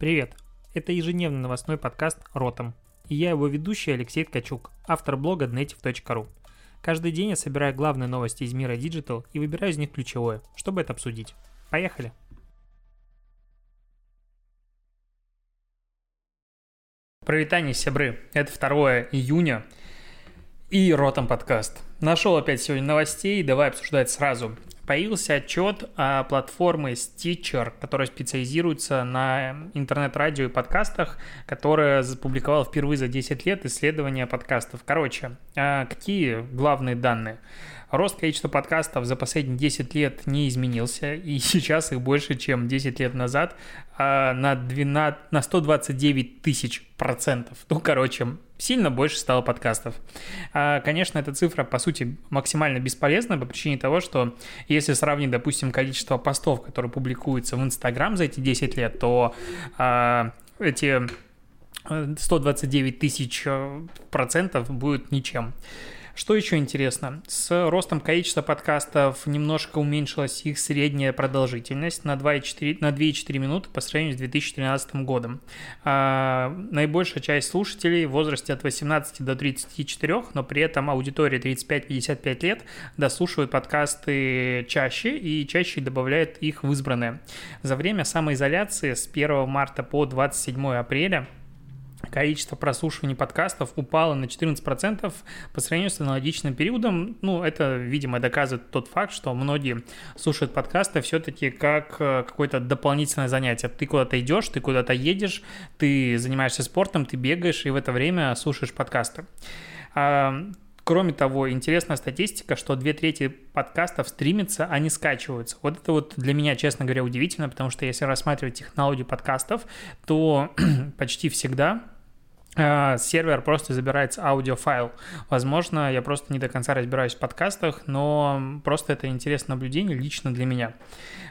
Привет! Это ежедневный новостной подкаст «Ротом». И я его ведущий Алексей Ткачук, автор блога Dnetiv.ru. Каждый день я собираю главные новости из мира Digital и выбираю из них ключевое, чтобы это обсудить. Поехали! Провитание, сябры. Это 2 июня и Ротом подкаст. Нашел опять сегодня новостей, давай обсуждать сразу появился отчет о платформе Stitcher, которая специализируется на интернет-радио и подкастах, которая запубликовала впервые за 10 лет исследования подкастов. Короче, а какие главные данные? Рост количества подкастов за последние 10 лет не изменился, и сейчас их больше, чем 10 лет назад, а на, 12, на 129 тысяч процентов. Ну, короче, сильно больше стало подкастов. А, конечно, эта цифра, по сути, максимально бесполезна по причине того, что если сравнить, допустим, количество постов, которые публикуются в Инстаграм за эти 10 лет, то а, эти 129 тысяч э, процентов будет ничем. Что еще интересно? С ростом количества подкастов немножко уменьшилась их средняя продолжительность на 2,4, на 2,4 минуты по сравнению с 2013 годом. А, наибольшая часть слушателей в возрасте от 18 до 34, но при этом аудитория 35-55 лет дослушивают подкасты чаще и чаще добавляют их в избранные. За время самоизоляции с 1 марта по 27 апреля количество прослушиваний подкастов упало на 14% по сравнению с аналогичным периодом. Ну, это, видимо, доказывает тот факт, что многие слушают подкасты все-таки как э, какое-то дополнительное занятие. Ты куда-то идешь, ты куда-то едешь, ты занимаешься спортом, ты бегаешь, и в это время слушаешь подкасты. Кроме того, интересная статистика, что две трети подкастов стримится, а не скачиваются. Вот это вот для меня, честно говоря, удивительно, потому что если рассматривать технологию подкастов, то почти всегда сервер просто забирается аудиофайл. Возможно, я просто не до конца разбираюсь в подкастах, но просто это интересное наблюдение лично для меня.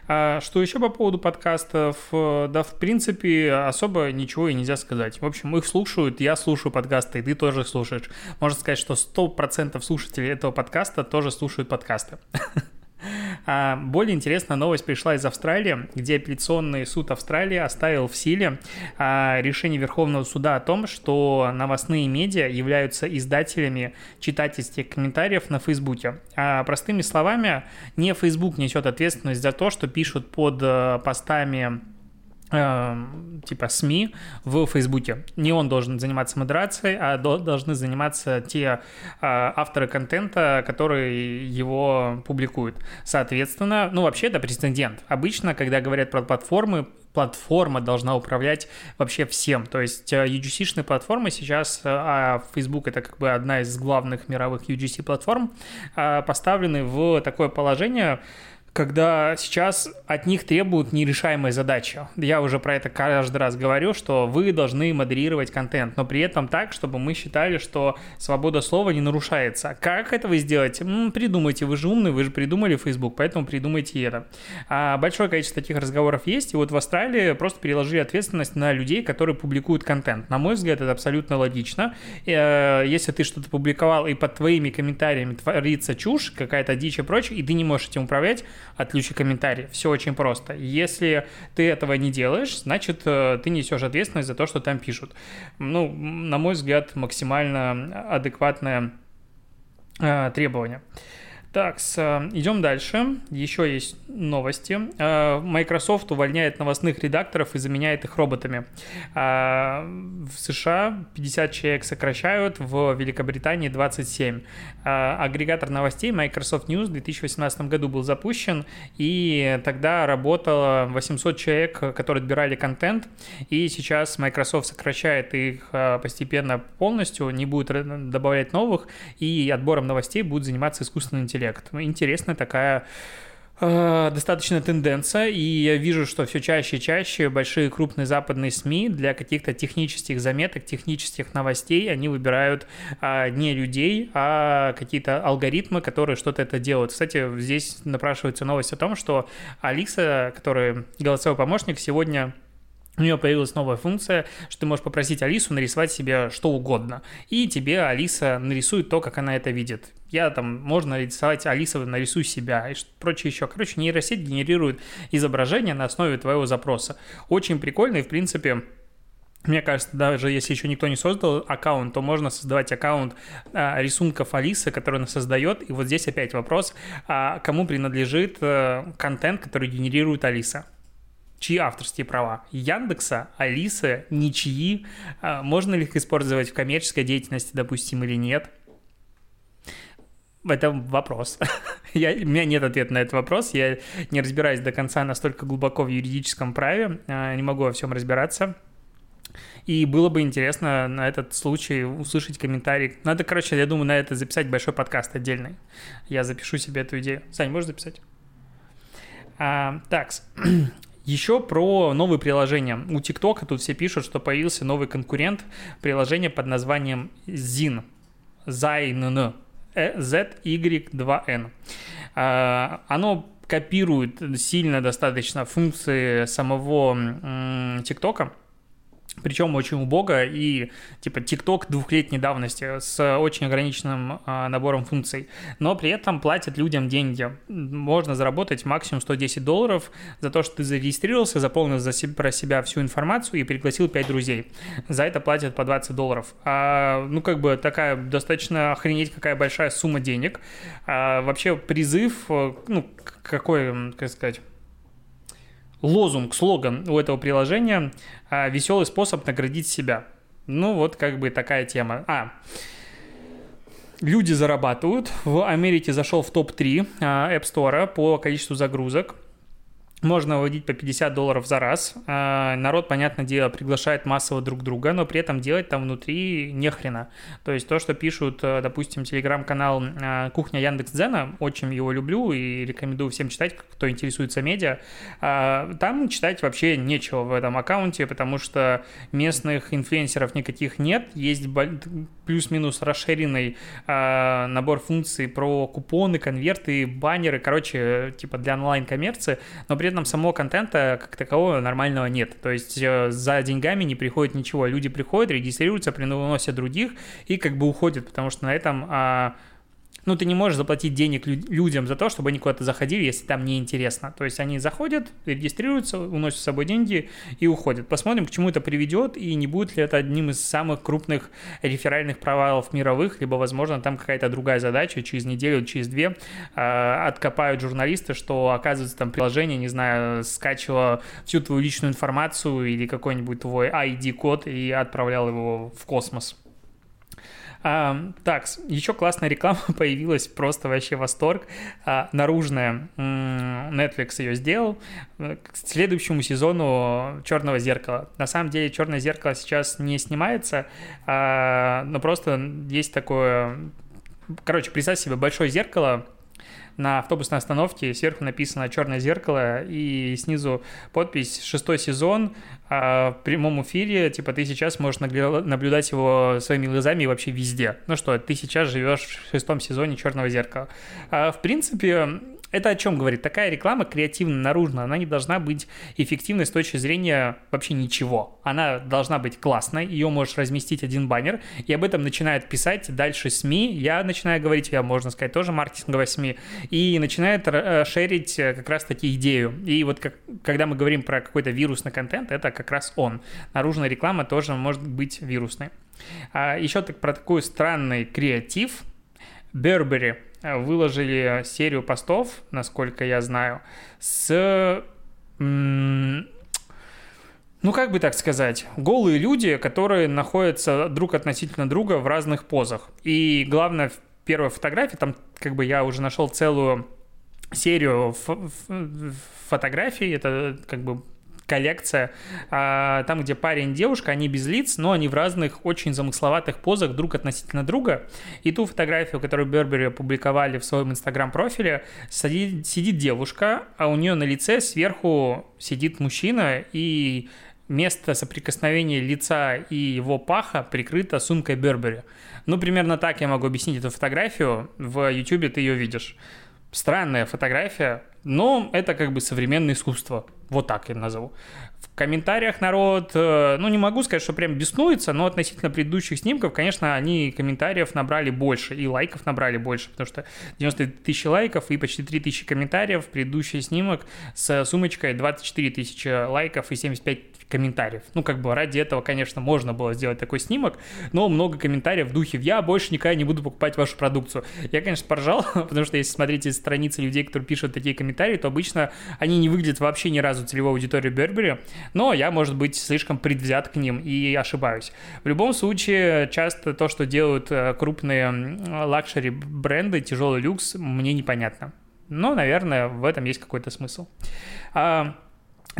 А что еще по поводу подкастов? Да, в принципе, особо ничего и нельзя сказать. В общем, их слушают, я слушаю подкасты, и ты тоже слушаешь. Можно сказать, что 100% слушателей этого подкаста тоже слушают подкасты. А более интересная новость пришла из Австралии, где апелляционный суд Австралии оставил в силе а, решение Верховного суда о том, что новостные медиа являются издателями читательских комментариев на Фейсбуке. А простыми словами, не Facebook несет ответственность за то, что пишут под э, постами типа СМИ в Фейсбуке. Не он должен заниматься модерацией, а должны заниматься те э, авторы контента, которые его публикуют. Соответственно, ну вообще это прецедент. Обычно, когда говорят про платформы, платформа должна управлять вообще всем. То есть э, UGC-шные платформы сейчас, э, а Facebook это как бы одна из главных мировых UGC-платформ, поставлены в такое положение, когда сейчас от них требуют нерешаемой задачи. Я уже про это каждый раз говорю, что вы должны модерировать контент, но при этом так, чтобы мы считали, что свобода слова не нарушается. Как это вы сделаете? М, придумайте, вы же умный, вы же придумали Facebook, поэтому придумайте это. А большое количество таких разговоров есть, и вот в Австралии просто переложили ответственность на людей, которые публикуют контент. На мой взгляд, это абсолютно логично. Э, если ты что-то публиковал, и под твоими комментариями творится чушь, какая-то дичь и прочее, и ты не можешь этим управлять, отключи комментарий. Все очень просто. Если ты этого не делаешь, значит, э, ты несешь ответственность за то, что там пишут. Ну, на мой взгляд, максимально адекватное э, требование. Так, э, идем дальше. Еще есть новости. Э, Microsoft увольняет новостных редакторов и заменяет их роботами. Э, в США 50 человек сокращают, в Великобритании 27. Агрегатор новостей Microsoft News в 2018 году был запущен, и тогда работало 800 человек, которые отбирали контент, и сейчас Microsoft сокращает их постепенно полностью, не будет добавлять новых, и отбором новостей будет заниматься искусственный интеллект интеллект. Интересная такая э, достаточно тенденция, и я вижу, что все чаще и чаще большие крупные западные СМИ для каких-то технических заметок, технических новостей, они выбирают а, не людей, а какие-то алгоритмы, которые что-то это делают. Кстати, здесь напрашивается новость о том, что Алиса, который голосовой помощник, сегодня у нее появилась новая функция, что ты можешь попросить Алису нарисовать себе что угодно. И тебе Алиса нарисует то, как она это видит. Я там, можно нарисовать Алиса, нарисуй себя и прочее еще. Короче, нейросеть генерирует изображение на основе твоего запроса. Очень прикольно и, в принципе, мне кажется, даже если еще никто не создал аккаунт, то можно создавать аккаунт а, рисунков Алисы, который она создает. И вот здесь опять вопрос, а кому принадлежит а, контент, который генерирует Алиса чьи авторские права? Яндекса, Алисы, ничьи? А, можно ли их использовать в коммерческой деятельности, допустим, или нет? Это вопрос. я, у меня нет ответа на этот вопрос. Я не разбираюсь до конца настолько глубоко в юридическом праве. А, не могу во всем разбираться. И было бы интересно на этот случай услышать комментарий. Надо, короче, я думаю, на это записать большой подкаст отдельный. Я запишу себе эту идею. Сань, можешь записать? А, так, Еще про новые приложения. У ТикТока тут все пишут, что появился новый конкурент, приложение под названием Zin. Zayn. ZY2N. А, оно копирует сильно достаточно функции самого ТикТока, причем очень убого и типа TikTok двухлетней давности с очень ограниченным а, набором функций, но при этом платят людям деньги. Можно заработать максимум 110 долларов за то, что ты зарегистрировался, заполнил за себя, про себя всю информацию и пригласил 5 друзей. За это платят по 20 долларов. А, ну, как бы такая достаточно охренеть какая большая сумма денег. А, вообще призыв, э, ну, какой, как сказать, лозунг, слоган у этого приложения а, «Веселый способ наградить себя». Ну, вот как бы такая тема. А, люди зарабатывают. В Америке зашел в топ-3 а, App Store по количеству загрузок – можно выводить по 50 долларов за раз. А, народ, понятное дело, приглашает массово друг друга, но при этом делать там внутри нехрена. То есть то, что пишут, э, допустим, телеграм-канал а, «Кухня Яндекс.Дзена», очень его люблю и рекомендую всем читать, кто интересуется медиа. А, там читать вообще нечего в этом аккаунте, потому что местных инфлюенсеров никаких нет. Есть плюс-минус расширенный набор функций про купоны, конверты, баннеры, короче, типа для онлайн-коммерции, но при этом самого контента как такового нормального нет. То есть э, за деньгами не приходит ничего. Люди приходят, регистрируются, приносят других и как бы уходят, потому что на этом а, ну, ты не можешь заплатить денег людям за то, чтобы они куда-то заходили, если там неинтересно. То есть они заходят, регистрируются, уносят с собой деньги и уходят. Посмотрим, к чему это приведет, и не будет ли это одним из самых крупных реферальных провалов мировых, либо, возможно, там какая-то другая задача, через неделю, через две э, откопают журналисты, что, оказывается, там приложение, не знаю, скачивало всю твою личную информацию или какой-нибудь твой ID-код и отправлял его в космос. А, так, еще классная реклама появилась, просто вообще восторг. А, наружная, Netflix ее сделал э, к следующему сезону Черного зеркала. На самом деле Черное зеркало сейчас не снимается, а, но просто есть такое... Короче, представь себе большое зеркало, на автобусной остановке сверху написано «Черное зеркало» и снизу подпись «Шестой сезон», а в прямом эфире, типа, ты сейчас можешь наблюдать его своими глазами вообще везде. Ну что, ты сейчас живешь в шестом сезоне «Черного зеркала». А, в принципе, это о чем говорит? Такая реклама креативно наружная, она не должна быть эффективной с точки зрения вообще ничего. Она должна быть классной, ее можешь разместить один баннер, и об этом начинают писать дальше СМИ. Я начинаю говорить, я, можно сказать, тоже маркетинговая СМИ, и начинают э, шерить э, как раз таки идею. И вот как, когда мы говорим про какой-то вирусный контент, это как раз он. Наружная реклама тоже может быть вирусной. А еще так, про такой странный креатив. Burberry выложили серию постов, насколько я знаю, с... Ну, как бы так сказать, голые люди, которые находятся друг относительно друга в разных позах. И главное, первая фотография, там как бы я уже нашел целую серию фотографий, это как бы коллекция, а, там, где парень и девушка, они без лиц, но они в разных очень замысловатых позах друг относительно друга. И ту фотографию, которую Бербери опубликовали в своем инстаграм-профиле, сидит, сидит девушка, а у нее на лице сверху сидит мужчина, и место соприкосновения лица и его паха прикрыто сумкой Бербери. Ну, примерно так я могу объяснить эту фотографию. В YouTube ты ее видишь. Странная фотография, но это как бы современное искусство Вот так я назову. В комментариях народ, э, ну, не могу сказать, что прям беснуется, но относительно предыдущих снимков, конечно, они комментариев набрали больше, и лайков набрали больше, потому что 90 тысячи лайков и почти 3 тысячи комментариев. Предыдущий снимок с сумочкой 24 тысячи лайков и 75 комментариев. Ну, как бы ради этого, конечно, можно было сделать такой снимок, но много комментариев в духе «я больше никогда не буду покупать вашу продукцию». Я, конечно, поржал, потому что если смотрите страницы людей, которые пишут такие комментарии, то обычно они не выглядят вообще ни разу целевой аудитории Burberry, но я, может быть, слишком предвзят к ним и ошибаюсь. В любом случае, часто то, что делают э, крупные luxury бренды, тяжелый люкс, мне непонятно. Но, наверное, в этом есть какой-то смысл. А,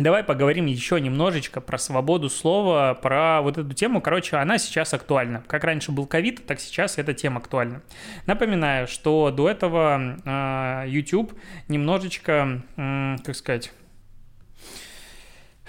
Давай поговорим еще немножечко про свободу слова, про вот эту тему. Короче, она сейчас актуальна. Как раньше был ковид, так сейчас эта тема актуальна. Напоминаю, что до этого э, YouTube немножечко, э, как сказать,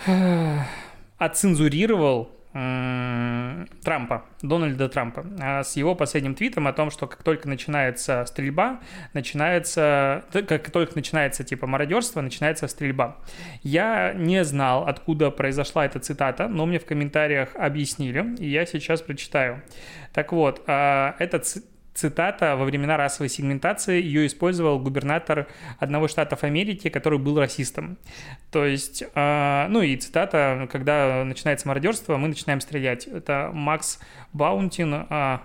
отцензурировал Трампа, Дональда Трампа, а с его последним твитом о том, что как только начинается стрельба, начинается, как только начинается типа мародерство, начинается стрельба. Я не знал, откуда произошла эта цитата, но мне в комментариях объяснили, и я сейчас прочитаю. Так вот, а, этот цитата во времена расовой сегментации, ее использовал губернатор одного из штатов Америки, который был расистом. То есть, э, ну и цитата, когда начинается мародерство, мы начинаем стрелять. Это Макс Баунтин, э,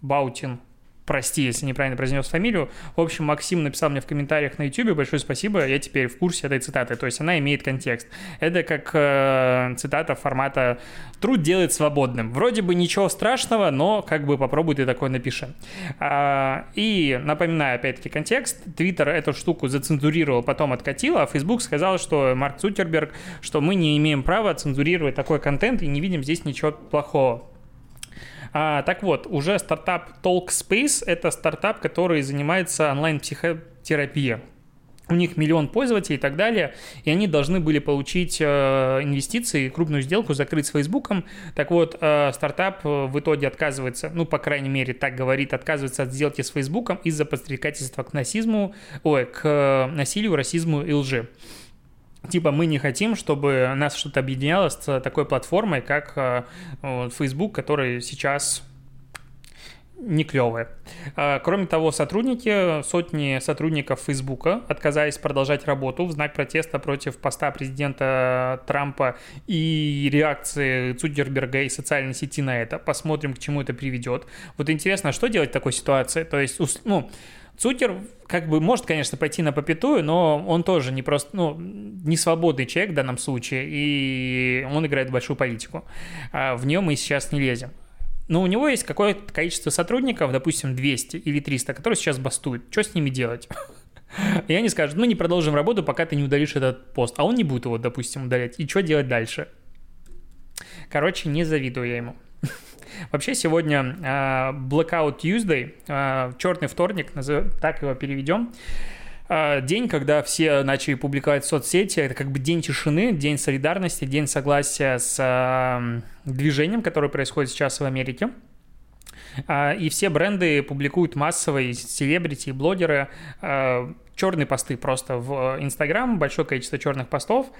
Баутин, прости, если неправильно произнес фамилию. В общем, Максим написал мне в комментариях на YouTube, большое спасибо, я теперь в курсе этой цитаты, то есть она имеет контекст. Это как э, цитата формата «труд делает свободным». Вроде бы ничего страшного, но как бы попробуй ты такое напиши. А, и напоминаю опять-таки контекст, Твиттер эту штуку зацензурировал, потом откатил, а Facebook сказал, что Марк Цукерберг, что мы не имеем права цензурировать такой контент и не видим здесь ничего плохого. А, так вот, уже стартап Talkspace — это стартап, который занимается онлайн-психотерапией. У них миллион пользователей и так далее, и они должны были получить э, инвестиции, крупную сделку закрыть с Фейсбуком. Так вот, э, стартап в итоге отказывается, ну, по крайней мере, так говорит, отказывается от сделки с Фейсбуком из-за подстрекательства к насизму, ой, к насилию, расизму и лжи типа мы не хотим, чтобы нас что-то объединяло с такой платформой, как э, Facebook, который сейчас не клевые. А, кроме того, сотрудники, сотни сотрудников Фейсбука, отказались продолжать работу в знак протеста против поста президента Трампа и реакции Цукерберга и социальной сети на это. Посмотрим, к чему это приведет. Вот интересно, что делать в такой ситуации? То есть, ну, Цукер как бы может, конечно, пойти на попятую, но он тоже не просто, ну, не свободный человек в данном случае, и он играет большую политику. А в нее мы сейчас не лезем. Но у него есть какое-то количество сотрудников, допустим, 200 или 300, которые сейчас бастуют. Что с ними делать? И они скажут, ну не продолжим работу, пока ты не удалишь этот пост. А он не будет его, допустим, удалять. И что делать дальше? Короче, не завидую я ему. Вообще сегодня uh, Blackout Tuesday, uh, черный вторник, так его переведем. Uh, день, когда все начали публиковать в соцсети, это как бы день тишины, день солидарности, день согласия с движением, которое происходит сейчас в Америке. И все бренды публикуют массовые селебрити, блогеры, черные посты просто в Инстаграм, большое количество черных постов,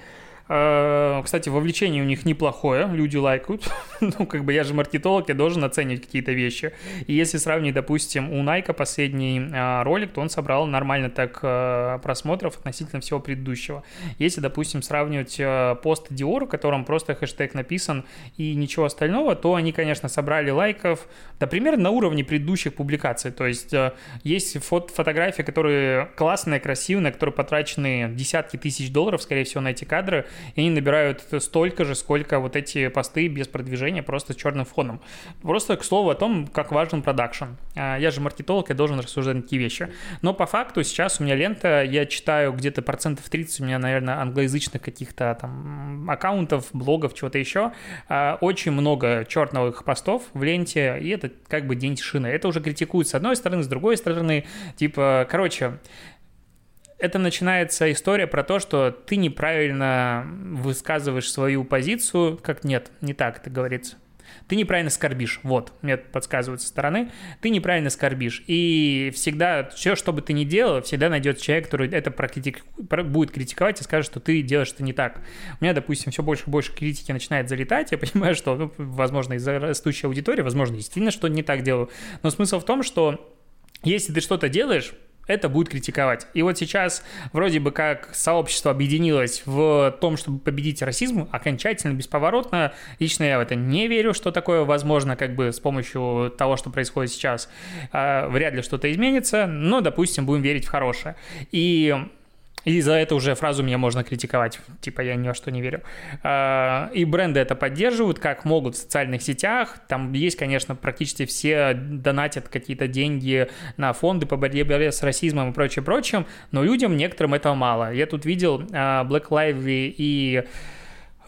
кстати, вовлечение у них неплохое, люди лайкают. ну, как бы я же маркетолог, я должен оценить какие-то вещи. И если сравнить, допустим, у Nike последний э, ролик, то он собрал нормально так э, просмотров относительно всего предыдущего. Если, допустим, сравнивать пост Dior, в котором просто хэштег написан и ничего остального, то они, конечно, собрали лайков, да, примерно на уровне предыдущих публикаций. То есть есть фото фотографии, которые классные, красивые, которые потрачены десятки тысяч долларов, скорее всего, на эти кадры, и они набирают столько же, сколько вот эти посты без продвижения, просто с черным фоном. Просто к слову о том, как важен продакшн. А, я же маркетолог, я должен рассуждать такие вещи. Но по факту сейчас у меня лента, я читаю где-то процентов 30 у меня, наверное, англоязычных каких-то там аккаунтов, блогов, чего-то еще. А, очень много черных постов в ленте, и это как бы день тишины. Это уже критикуют с одной стороны, с другой стороны. Типа, короче, это начинается история про то, что ты неправильно высказываешь свою позицию, как нет, не так это говорится. Ты неправильно скорбишь. Вот, мне подсказывают со стороны. Ты неправильно скорбишь. И всегда, все, что бы ты ни делал, всегда найдется человек, который это прокритик... будет критиковать и скажет, что ты делаешь это не так. У меня, допустим, все больше и больше критики начинает залетать. Я понимаю, что, ну, возможно, из-за растущей аудитории, возможно, действительно, что не так делаю. Но смысл в том, что если ты что-то делаешь, это будет критиковать. И вот сейчас вроде бы как сообщество объединилось в том, чтобы победить расизм окончательно, бесповоротно. Лично я в это не верю, что такое возможно как бы с помощью того, что происходит сейчас. А, вряд ли что-то изменится, но, допустим, будем верить в хорошее. И и за это уже фразу меня можно критиковать, типа я ни во что не верю. А, и бренды это поддерживают, как могут в социальных сетях. Там есть, конечно, практически все донатят какие-то деньги на фонды по борьбе с расизмом и прочее, прочим, но людям некоторым этого мало. Я тут видел а, Black Lively и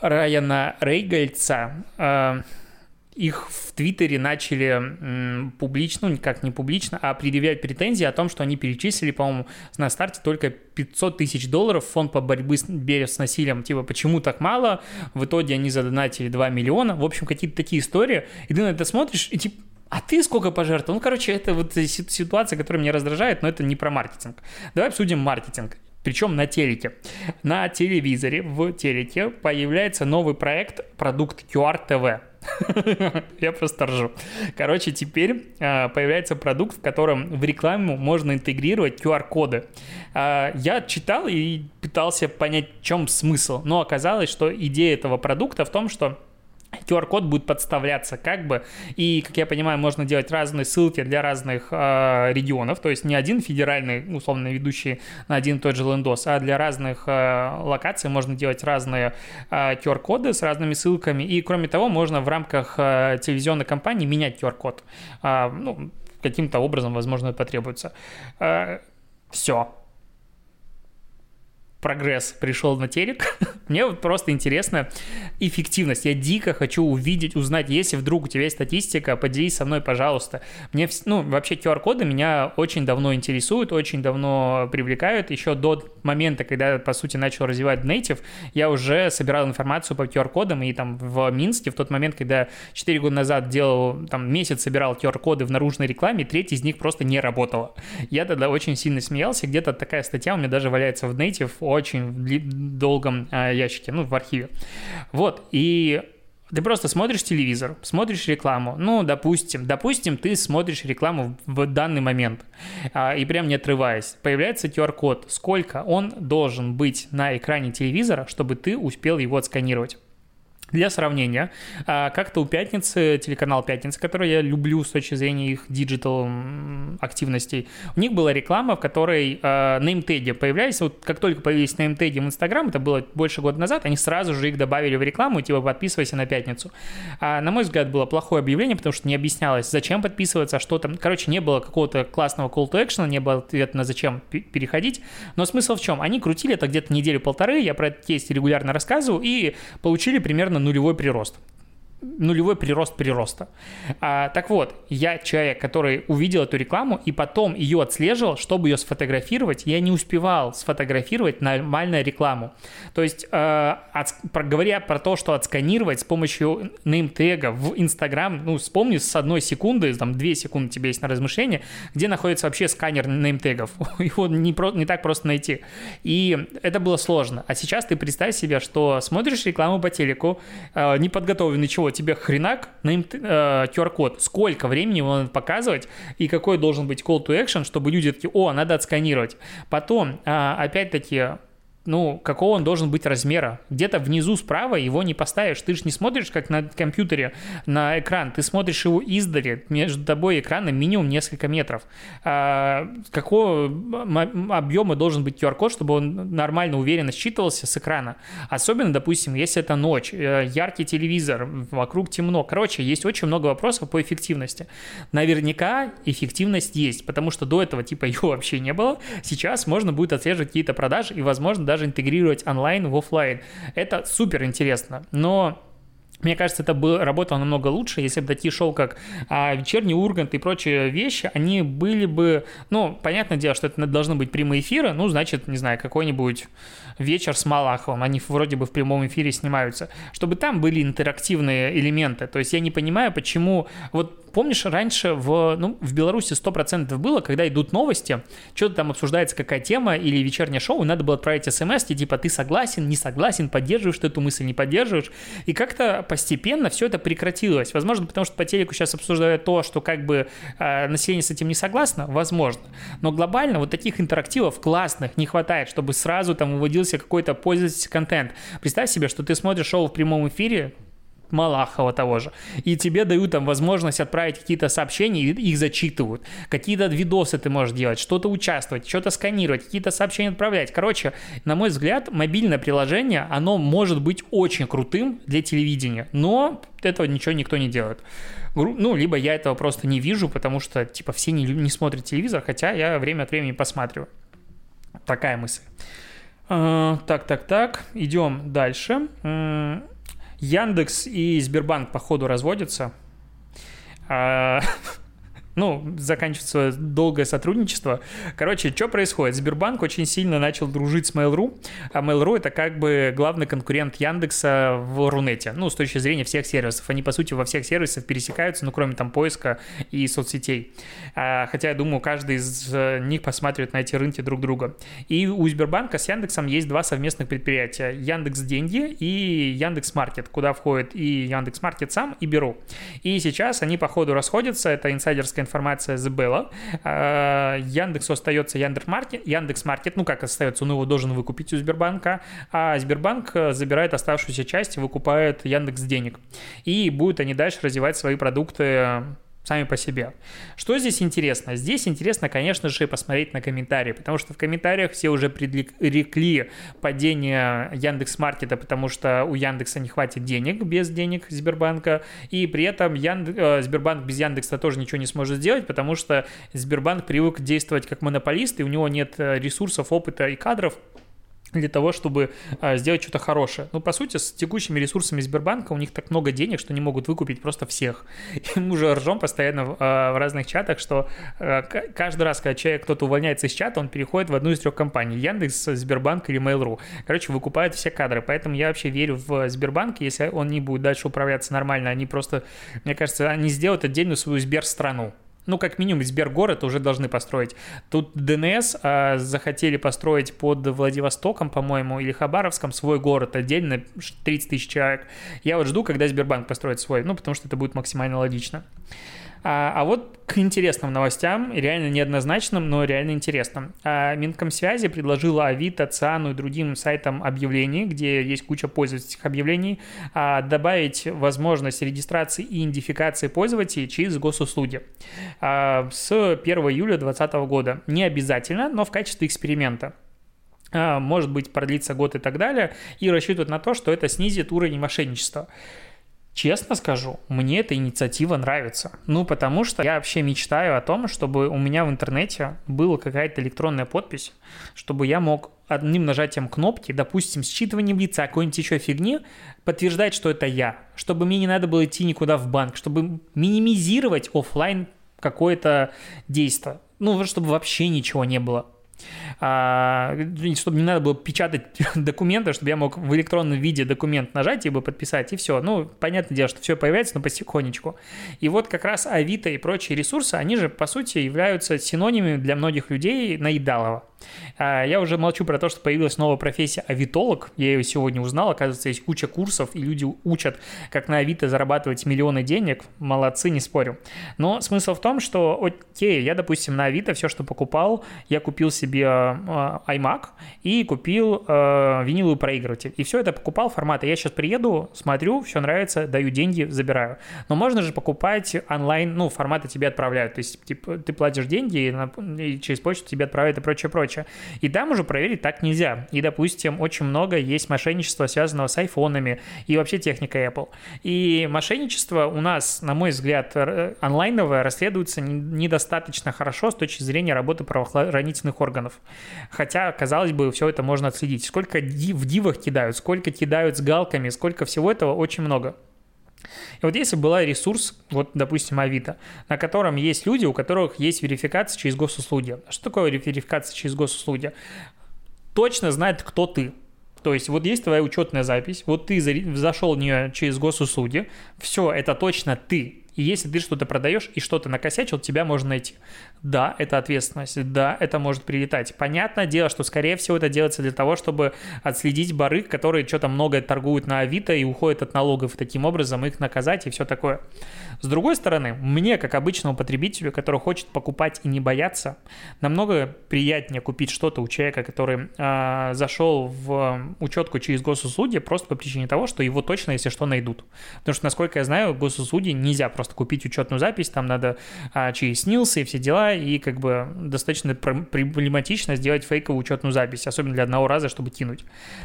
Райана Рейгальца, а, их в Твиттере начали публично, ну никак не публично, а предъявлять претензии о том, что они перечислили, по-моему, на старте только 500 тысяч долларов в фонд по борьбе с, с насилием. Типа, почему так мало? В итоге они задонатили 2 миллиона. В общем, какие-то такие истории. И ты на это смотришь, и типа, а ты сколько пожертвовал? Ну, короче, это вот ситуация, которая меня раздражает, но это не про маркетинг. Давай обсудим маркетинг причем на телеке. На телевизоре, в телеке появляется новый проект, продукт QR TV. Я просто ржу. Короче, теперь а, появляется продукт, в котором в рекламу можно интегрировать QR-коды. А, я читал и пытался понять, в чем смысл, но оказалось, что идея этого продукта в том, что QR-код будет подставляться как бы, и, как я понимаю, можно делать разные ссылки для разных э, регионов, то есть не один федеральный, условно, ведущий на один и тот же лендос, а для разных э, локаций можно делать разные э, QR-коды с разными ссылками, и, кроме того, можно в рамках э, телевизионной кампании менять QR-код, э, ну, каким-то образом, возможно, это потребуется. Э, все, прогресс пришел на телек. Мне вот просто интересно эффективность. Я дико хочу увидеть, узнать, если вдруг у тебя есть статистика, поделись со мной, пожалуйста. Мне, ну, вообще QR-коды меня очень давно интересуют, очень давно привлекают. Еще до момента, когда по сути, начал развивать Native, я уже собирал информацию по QR-кодам, и там в Минске, в тот момент, когда 4 года назад делал, там, месяц собирал QR-коды в наружной рекламе, треть из них просто не работала. Я тогда очень сильно смеялся, где-то такая статья у меня даже валяется в Native очень в долгом а, ящике, ну, в архиве. Вот, и ты просто смотришь телевизор, смотришь рекламу. Ну, допустим, допустим, ты смотришь рекламу в данный момент а, и прям не отрываясь. Появляется QR-код. Сколько он должен быть на экране телевизора, чтобы ты успел его отсканировать? Для сравнения, а, как-то у «Пятницы», телеканал «Пятница», который я люблю с точки зрения их digital активностей, у них была реклама, в которой а, nametag и появлялись. Вот как только появились nametag и в Инстаграм, это было больше года назад, они сразу же их добавили в рекламу, типа подписывайся на «Пятницу». А, на мой взгляд, было плохое объявление, потому что не объяснялось, зачем подписываться, что там. Короче, не было какого-то классного call to action, не было ответа на зачем переходить. Но смысл в чем? Они крутили это где-то неделю-полторы, я про это кейс регулярно рассказываю, и получили примерно нулевой прирост нулевой прирост прироста. А, так вот, я человек, который увидел эту рекламу и потом ее отслеживал, чтобы ее сфотографировать, я не успевал сфотографировать нормальную рекламу. То есть, э, от, про, говоря про то, что отсканировать с помощью неймтега в Инстаграм, ну, вспомни с одной секунды, там, две секунды тебе есть на размышление, где находится вообще сканер неймтегов. Его не, про, не так просто найти. И это было сложно. А сейчас ты представь себе, что смотришь рекламу по телеку, э, не подготовленный чего тебе хренак на э, QR-код, сколько времени его надо показывать и какой должен быть call to action, чтобы люди такие, о, надо отсканировать. Потом, а, опять-таки, ну, какого он должен быть размера. Где-то внизу справа его не поставишь. Ты же не смотришь, как на компьютере, на экран. Ты смотришь его издали. Между тобой экраном минимум несколько метров. А, какого объема должен быть QR-код, чтобы он нормально, уверенно считывался с экрана. Особенно, допустим, если это ночь, э, яркий телевизор, вокруг темно. Короче, есть очень много вопросов по эффективности. Наверняка эффективность есть, потому что до этого типа ее вообще не было. Сейчас можно будет отслеживать какие-то продажи и, возможно, даже интегрировать онлайн в офлайн. Это супер интересно, но Мне кажется, это бы работало намного лучше, если бы такие шоу, как а, «Вечерний Ургант» и прочие вещи, они были бы... Ну, понятное дело, что это должны быть прямые эфиры, ну, значит, не знаю, какой-нибудь вечер с Малаховым, они вроде бы в прямом эфире снимаются, чтобы там были интерактивные элементы. То есть я не понимаю, почему... Вот помнишь, раньше в, ну, в Беларуси 100% было, когда идут новости, что-то там обсуждается, какая тема или вечернее шоу, и надо было отправить смс, типа ты согласен, не согласен, поддерживаешь ты эту мысль, не поддерживаешь. И как-то постепенно все это прекратилось. Возможно, потому что по телеку сейчас обсуждают то, что как бы э, население с этим не согласно, возможно. Но глобально вот таких интерактивов классных не хватает, чтобы сразу там выводился какой-то пользовательский контент. Представь себе, что ты смотришь шоу в прямом эфире, Малахова того же. И тебе дают там возможность отправить какие-то сообщения, и их зачитывают. Какие-то видосы ты можешь делать, что-то участвовать, что-то сканировать, какие-то сообщения отправлять. Короче, на мой взгляд, мобильное приложение, оно может быть очень крутым для телевидения, но этого ничего никто не делает. Ну, либо я этого просто не вижу, потому что, типа, все не, не смотрят телевизор, хотя я время от времени посматриваю. Такая мысль. А, так, так, так, идем дальше. Яндекс и Сбербанк, походу, разводятся. Ну, заканчивается долгое сотрудничество. Короче, что происходит? Сбербанк очень сильно начал дружить с Mail.ru, а Mail.ru это как бы главный конкурент Яндекса в Рунете, ну, с точки зрения всех сервисов. Они, по сути, во всех сервисах пересекаются, ну, кроме там поиска и соцсетей. А, хотя, я думаю, каждый из э, них посматривает на эти рынки друг друга. И у Сбербанка с Яндексом есть два совместных предприятия. Яндекс Деньги и Яндекс Маркет, куда входит и Яндекс Маркет сам, и Беру. И сейчас они, по ходу, расходятся, это инсайдерская информация забыла. Яндексу остается Яндекс.Маркет, Яндекс.Маркет, ну как остается, он его должен выкупить у Сбербанка, а Сбербанк э, забирает оставшуюся часть и выкупает Яндекс денег. И будут они дальше развивать свои продукты сами по себе. Что здесь интересно? Здесь интересно, конечно же, посмотреть на комментарии, потому что в комментариях все уже предрекли падение Яндекс Маркета, потому что у Яндекса не хватит денег без денег Сбербанка, и при этом Янд... Э, Сбербанк без Яндекса тоже ничего не сможет сделать, потому что Сбербанк привык действовать как монополист, и у него нет э, ресурсов, опыта и кадров для того, чтобы а, сделать что-то хорошее. Ну, по сути, с текущими ресурсами Сбербанка у них так много денег, что они могут выкупить просто всех. И мы уже ржем постоянно а, в разных чатах, что а, каждый раз, когда человек, кто-то увольняется из чата, он переходит в одну из трех компаний. Яндекс, Сбербанк или Mail.ru. Короче, выкупают все кадры. Поэтому я вообще верю в Сбербанк. Если он не будет дальше управляться нормально, они просто, мне кажется, они сделают отдельную свою Сберстрану ну, как минимум, Сбергород уже должны построить. Тут ДНС а, захотели построить под Владивостоком, по-моему, или Хабаровском свой город отдельно, 30 тысяч человек. Я вот жду, когда Сбербанк построит свой, ну, потому что это будет максимально логично. А, а вот к интересным новостям, реально неоднозначным, но реально интересным. А, Минкомсвязи предложила Авито, ЦИАНу и другим сайтам объявлений, где есть куча пользовательских объявлений, а, добавить возможность регистрации и идентификации пользователей через госуслуги а, с 1 июля 2020 года. Не обязательно, но в качестве эксперимента а, может быть, продлится год и так далее, и рассчитывают на то, что это снизит уровень мошенничества. Честно скажу, мне эта инициатива нравится. Ну, потому что я вообще мечтаю о том, чтобы у меня в интернете была какая-то электронная подпись, чтобы я мог одним нажатием кнопки, допустим, считыванием лица, какой-нибудь еще фигни, подтверждать, что это я, чтобы мне не надо было идти никуда в банк, чтобы минимизировать офлайн какое-то действие. Ну, чтобы вообще ничего не было а, чтобы не надо было печатать документы, чтобы я мог в электронном виде документ нажать, его подписать, и все. Ну, понятное дело, что все появляется, но потихонечку. И вот как раз Авито и прочие ресурсы, они же, по сути, являются синонимами для многих людей наедалого. А, я уже молчу про то, что появилась новая профессия авитолог. Я ее сегодня узнал. Оказывается, есть куча курсов, и люди учат, как на Авито зарабатывать миллионы денег. Молодцы, не спорю. Но смысл в том, что, окей, я, допустим, на Авито все, что покупал, я купил себе э, iMac и купил э, виниловый проигрыватель. И все это покупал формата. Я сейчас приеду, смотрю, все нравится, даю деньги, забираю. Но можно же покупать онлайн, ну, форматы тебе отправляют. То есть, типа, ты платишь деньги, и, и через почту тебе отправляют и прочее, прочее прочее. И там уже проверить так нельзя. И, допустим, очень много есть мошенничества, связанного с айфонами и вообще техникой Apple. И мошенничество у нас, на мой взгляд, онлайновое расследуется недостаточно хорошо с точки зрения работы правоохранительных органов. Хотя, казалось бы, все это можно отследить. Сколько в дивах кидают, сколько кидают с галками, сколько всего этого, очень много. И вот если была ресурс, вот, допустим, Авито, на котором есть люди, у которых есть верификация через госуслуги. Что такое верификация через госуслуги? Точно знает, кто ты. То есть вот есть твоя учетная запись, вот ты зашел в нее через госуслуги, все, это точно ты, и если ты что-то продаешь и что-то накосячил, тебя можно найти. Да, это ответственность, да, это может прилетать. Понятное дело, что, скорее всего, это делается для того, чтобы отследить барыг, которые что-то много торгуют на Авито и уходят от налогов, и таким образом их наказать и все такое. С другой стороны, мне, как обычному потребителю, который хочет покупать и не бояться, намного приятнее купить что-то у человека, который э, зашел в учетку через госуслуги просто по причине того, что его точно, если что, найдут. Потому что, насколько я знаю, госуслуги нельзя просто просто купить учетную запись, там надо а, чей снился и все дела, и как бы достаточно проблематично сделать фейковую учетную запись, особенно для одного раза, чтобы кинуть.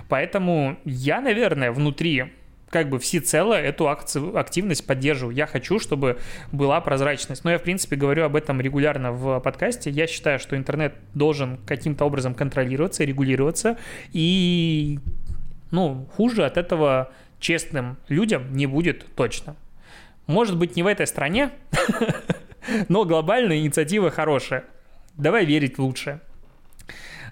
Поэтому я, наверное, внутри как бы всецело эту акцию, активность поддерживаю. Я хочу, чтобы была прозрачность. Но я, в принципе, говорю об этом регулярно в подкасте. Я считаю, что интернет должен каким-то образом контролироваться, регулироваться. И, ну, хуже от этого честным людям не будет точно. Может быть, не в этой стране, но глобальная инициатива хорошая. Давай верить в лучшее.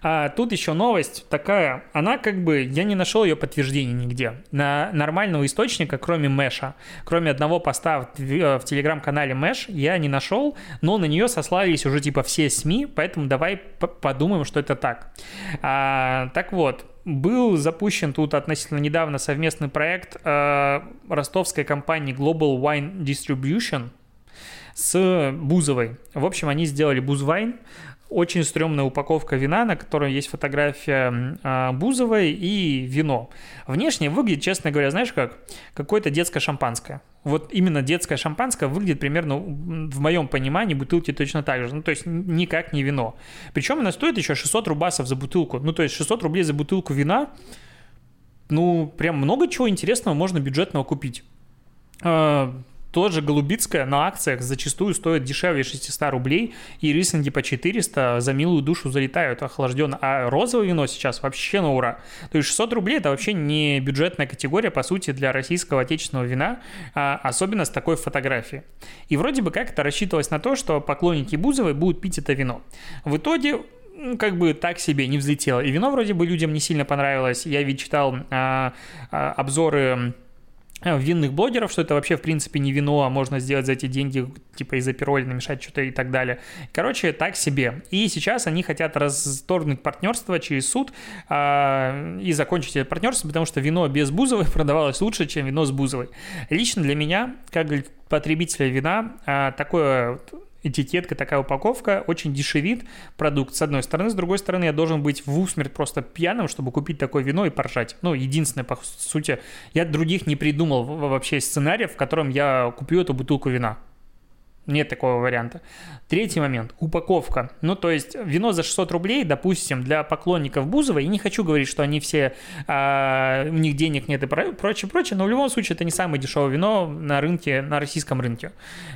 А тут еще новость такая, она как бы, я не нашел ее подтверждения нигде. На нормального источника, кроме Мэша, кроме одного поста в, в телеграм-канале Мэш, я не нашел, но на нее сослались уже типа все СМИ, поэтому давай подумаем, что это так. А, так вот, был запущен тут относительно недавно совместный проект э, ростовской компании Global Wine Distribution с Бузовой. В общем, они сделали Бузвайн, очень стрёмная упаковка вина, на которой есть фотография э, Бузовой и вино. Внешне выглядит, честно говоря, знаешь как? Какое-то детское шампанское. Вот именно детское шампанское выглядит примерно, в моем понимании, бутылки точно так же. Ну, то есть никак не вино. Причем она стоит еще 600 рубасов за бутылку. Ну, то есть 600 рублей за бутылку вина. Ну, прям много чего интересного можно бюджетного купить. А, тоже Голубицкая на акциях зачастую стоит дешевле 600 рублей, и рислинги по 400 за милую душу залетают охлажденно. А розовое вино сейчас вообще на ура. То есть 600 рублей это вообще не бюджетная категория, по сути, для российского отечественного вина, а особенно с такой фотографией. И вроде бы как это рассчитывалось на то, что поклонники Бузовой будут пить это вино. В итоге как бы так себе не взлетело. И вино вроде бы людям не сильно понравилось. Я ведь читал а, а, обзоры винных блогеров, что это вообще в принципе не вино, а можно сделать за эти деньги, типа из-за пироли намешать что-то и так далее. Короче, так себе. И сейчас они хотят расторгнуть партнерство через суд э, и закончить это партнерство, потому что вино без Бузовой продавалось лучше, чем вино с Бузовой. Лично для меня, как потребителя вина, э, такое этикетка, такая упаковка очень дешевит продукт, с одной стороны. С другой стороны, я должен быть в усмерть просто пьяным, чтобы купить такое вино и поржать. Ну, единственное, по сути, я других не придумал вообще сценариев, в котором я куплю эту бутылку вина. Нет такого варианта. Третий момент. Упаковка. Ну, то есть вино за 600 рублей, допустим, для поклонников Бузова, и не хочу говорить, что они все, а, у них денег нет и прочее, прочее, но в любом случае это не самое дешевое вино на рынке, на российском рынке.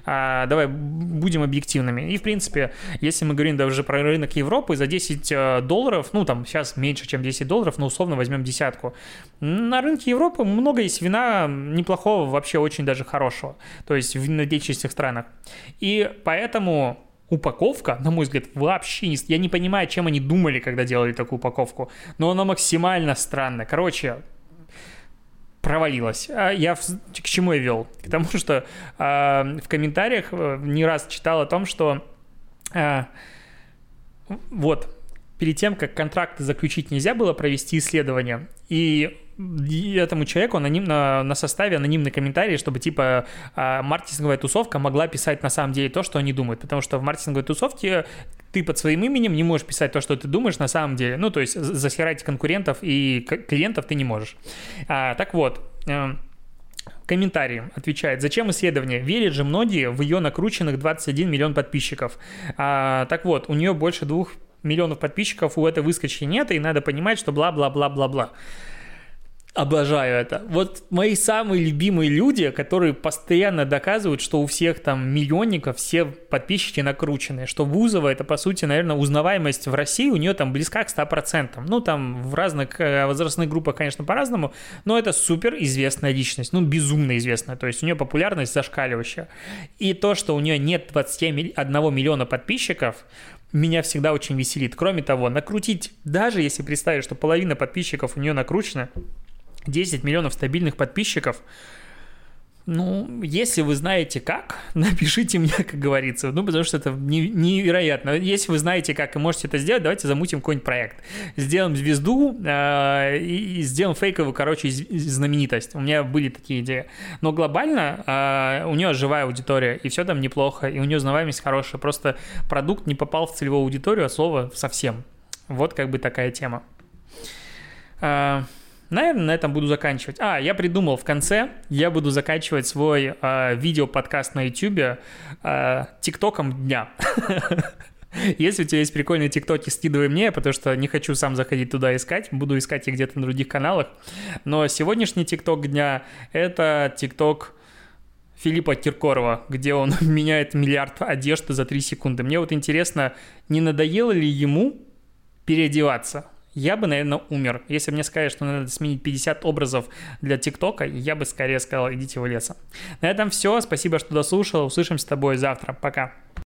А, давай будем объективными. И, в принципе, если мы говорим даже про рынок Европы, за 10 э, долларов, ну, там сейчас меньше, чем 10 долларов, но условно возьмем десятку. На рынке Европы много есть вина неплохого, вообще очень даже хорошего. То есть в винодельческих странах. И поэтому упаковка, на мой взгляд, вообще не... Я не понимаю, чем они думали, когда делали такую упаковку, но она максимально странная. Короче, провалилась. А я в... к чему я вел? К тому, что э, в комментариях э, не раз читал о том, что э, вот перед тем, как контракты заключить, нельзя было провести исследование. И этому человеку аноним, на, составе анонимный комментарий, чтобы типа а, маркетинговая тусовка могла писать на самом деле то, что они думают. Потому что в маркетинговой тусовке ты под своим именем не можешь писать то, что ты думаешь на самом деле. Ну, то есть засирать конкурентов и клиентов ты не можешь. А, так вот, э, комментарии отвечает, зачем исследование? Верят же многие в ее накрученных 21 миллион подписчиков. А, так вот, у нее больше двух миллионов подписчиков у этой выскочки нет, и надо понимать, что бла-бла-бла-бла-бла. Обожаю это. Вот мои самые любимые люди, которые постоянно доказывают, что у всех там миллионников все подписчики накручены, что Бузова это, по сути, наверное, узнаваемость в России у нее там близка к 100%. Ну, там в разных э, возрастных группах, конечно, по-разному, но это супер известная личность, ну, безумно известная, то есть у нее популярность зашкаливающая. И то, что у нее нет 21 миллиона подписчиков, меня всегда очень веселит. Кроме того, накрутить, даже если представить, что половина подписчиков у нее накручена, 10 миллионов стабильных подписчиков. Ну, если вы знаете как, напишите мне, как говорится. Ну, потому что это невероятно. Если вы знаете как и можете это сделать, давайте замутим какой-нибудь проект. Сделаем звезду э, и сделаем фейковую, короче, знаменитость. У меня были такие идеи. Но глобально э, у нее живая аудитория, и все там неплохо, и у нее узнаваемость хорошая. Просто продукт не попал в целевую аудиторию, а слово совсем. Вот как бы такая тема. Э, Наверное, на этом буду заканчивать. А, я придумал в конце, я буду заканчивать свой э, видео-подкаст на YouTube э, тиктоком дня. Если у тебя есть прикольные тиктоки, скидывай мне, потому что не хочу сам заходить туда искать, буду искать их где-то на других каналах. Но сегодняшний тикток дня — это тикток Филиппа Киркорова, где он меняет миллиард одежды за 3 секунды. Мне вот интересно, не надоело ли ему переодеваться? Я бы, наверное, умер. Если мне сказали, что надо сменить 50 образов для ТикТока, я бы скорее сказал, идите в лесом. На этом все. Спасибо, что дослушал. Услышимся с тобой завтра. Пока.